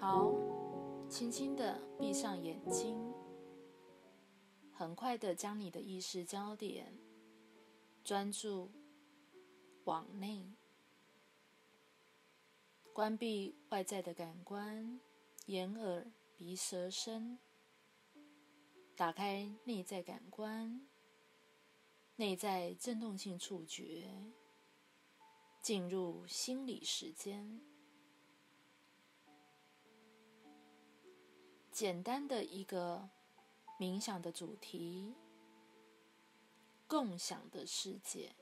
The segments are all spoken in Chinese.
好，轻轻的闭上眼睛，很快的将你的意识焦点专注往内，关闭外在的感官，眼、耳、鼻、舌、身，打开内在感官，内在震动性触觉，进入心理时间。简单的一个冥想的主题：共享的世界。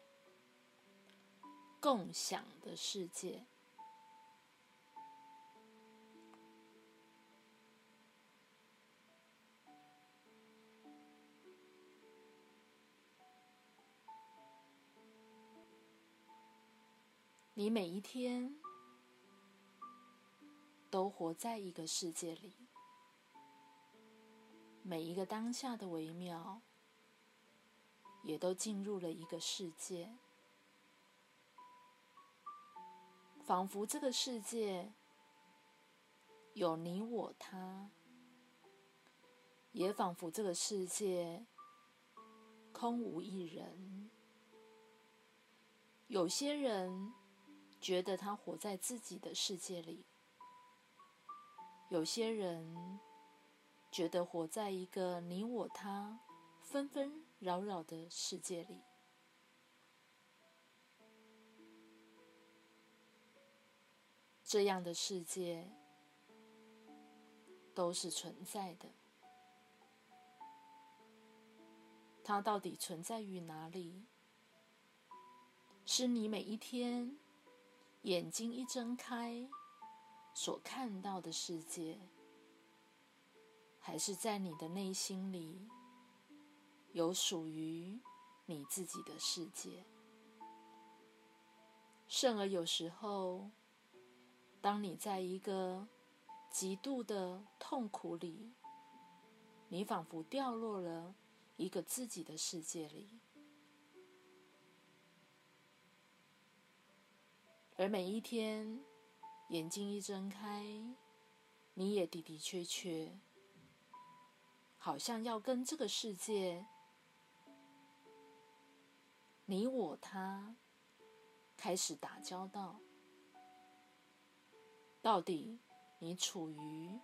共享的世界。你每一天都活在一个世界里。每一个当下的微妙，也都进入了一个世界，仿佛这个世界有你我他，也仿佛这个世界空无一人。有些人觉得他活在自己的世界里，有些人。觉得活在一个你我他纷纷扰扰的世界里，这样的世界都是存在的。它到底存在于哪里？是你每一天眼睛一睁开所看到的世界。还是在你的内心里，有属于你自己的世界。甚而有时候，当你在一个极度的痛苦里，你仿佛掉落了一个自己的世界里，而每一天眼睛一睁开，你也的的确确。好像要跟这个世界，你我他开始打交道。到底你处于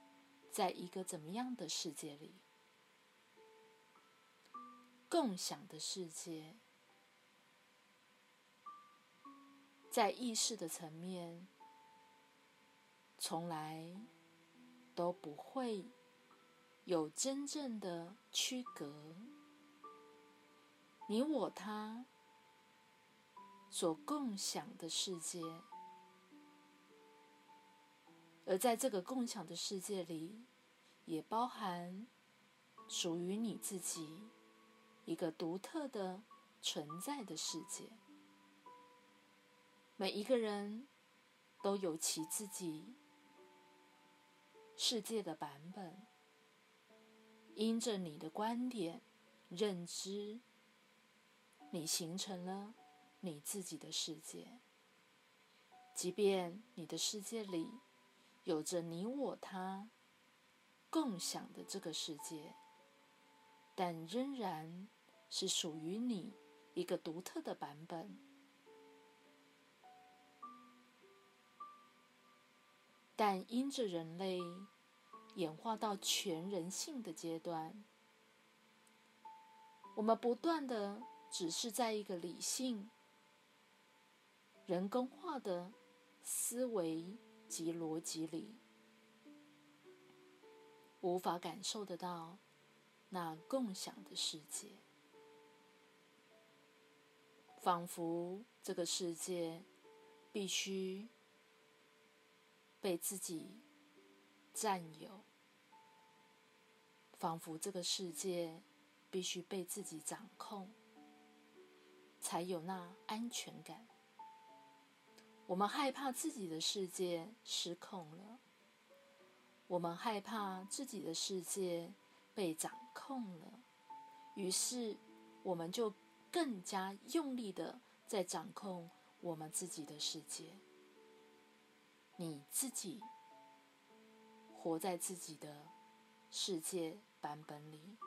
在一个怎么样的世界里？共享的世界，在意识的层面，从来都不会。有真正的区隔，你我他所共享的世界，而在这个共享的世界里，也包含属于你自己一个独特的存在的世界。每一个人都有其自己世界的版本。因着你的观点、认知，你形成了你自己的世界。即便你的世界里有着你我他共享的这个世界，但仍然是属于你一个独特的版本。但因着人类。演化到全人性的阶段，我们不断的只是在一个理性、人工化的思维及逻辑里，无法感受得到那共享的世界，仿佛这个世界必须被自己。占有，仿佛这个世界必须被自己掌控，才有那安全感。我们害怕自己的世界失控了，我们害怕自己的世界被掌控了，于是我们就更加用力的在掌控我们自己的世界。你自己。活在自己的世界版本里，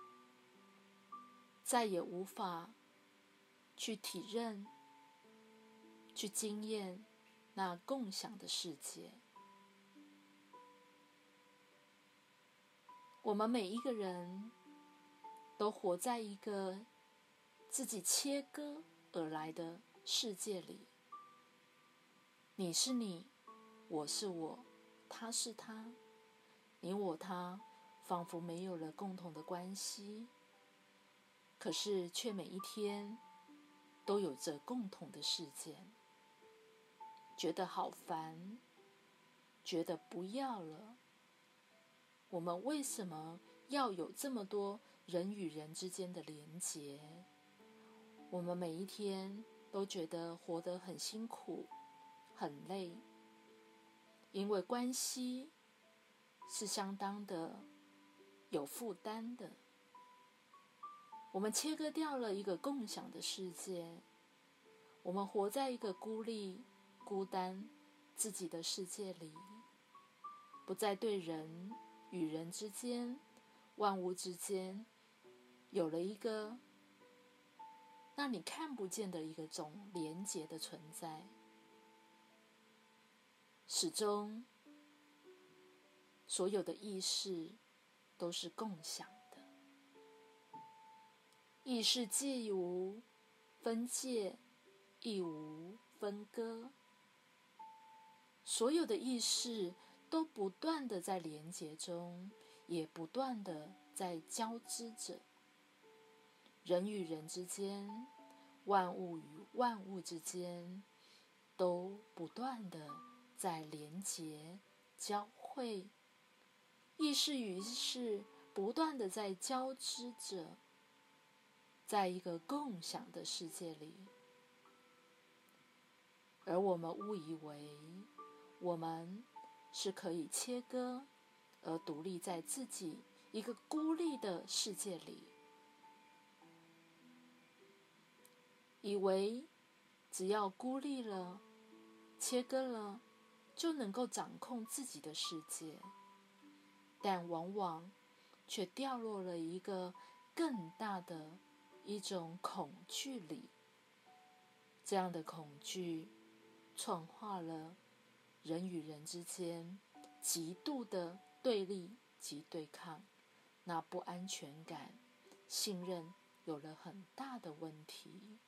再也无法去体认、去经验那共享的世界。我们每一个人都活在一个自己切割而来的世界里。你是你，我是我，他是他，你我他仿佛没有了共同的关系，可是却每一天都有着共同的事件。觉得好烦，觉得不要了。我们为什么要有这么多人与人之间的连结？我们每一天都觉得活得很辛苦、很累，因为关系是相当的有负担的。我们切割掉了一个共享的世界，我们活在一个孤立、孤单自己的世界里，不再对人。与人之间、万物之间，有了一个让你看不见的一个种连结的存在，始终所有的意识都是共享的，意识既无分界，亦无分割，所有的意识。都不断的在连接中，也不断的在交织着。人与人之间，万物与万物之间，都不断的在连接、交汇。意识与意识不断的在交织着，在一个共享的世界里，而我们误以为我们。是可以切割，而独立在自己一个孤立的世界里，以为只要孤立了、切割了，就能够掌控自己的世界，但往往却掉落了一个更大的一种恐惧里。这样的恐惧，创化了。人与人之间极度的对立及对抗，那不安全感、信任有了很大的问题。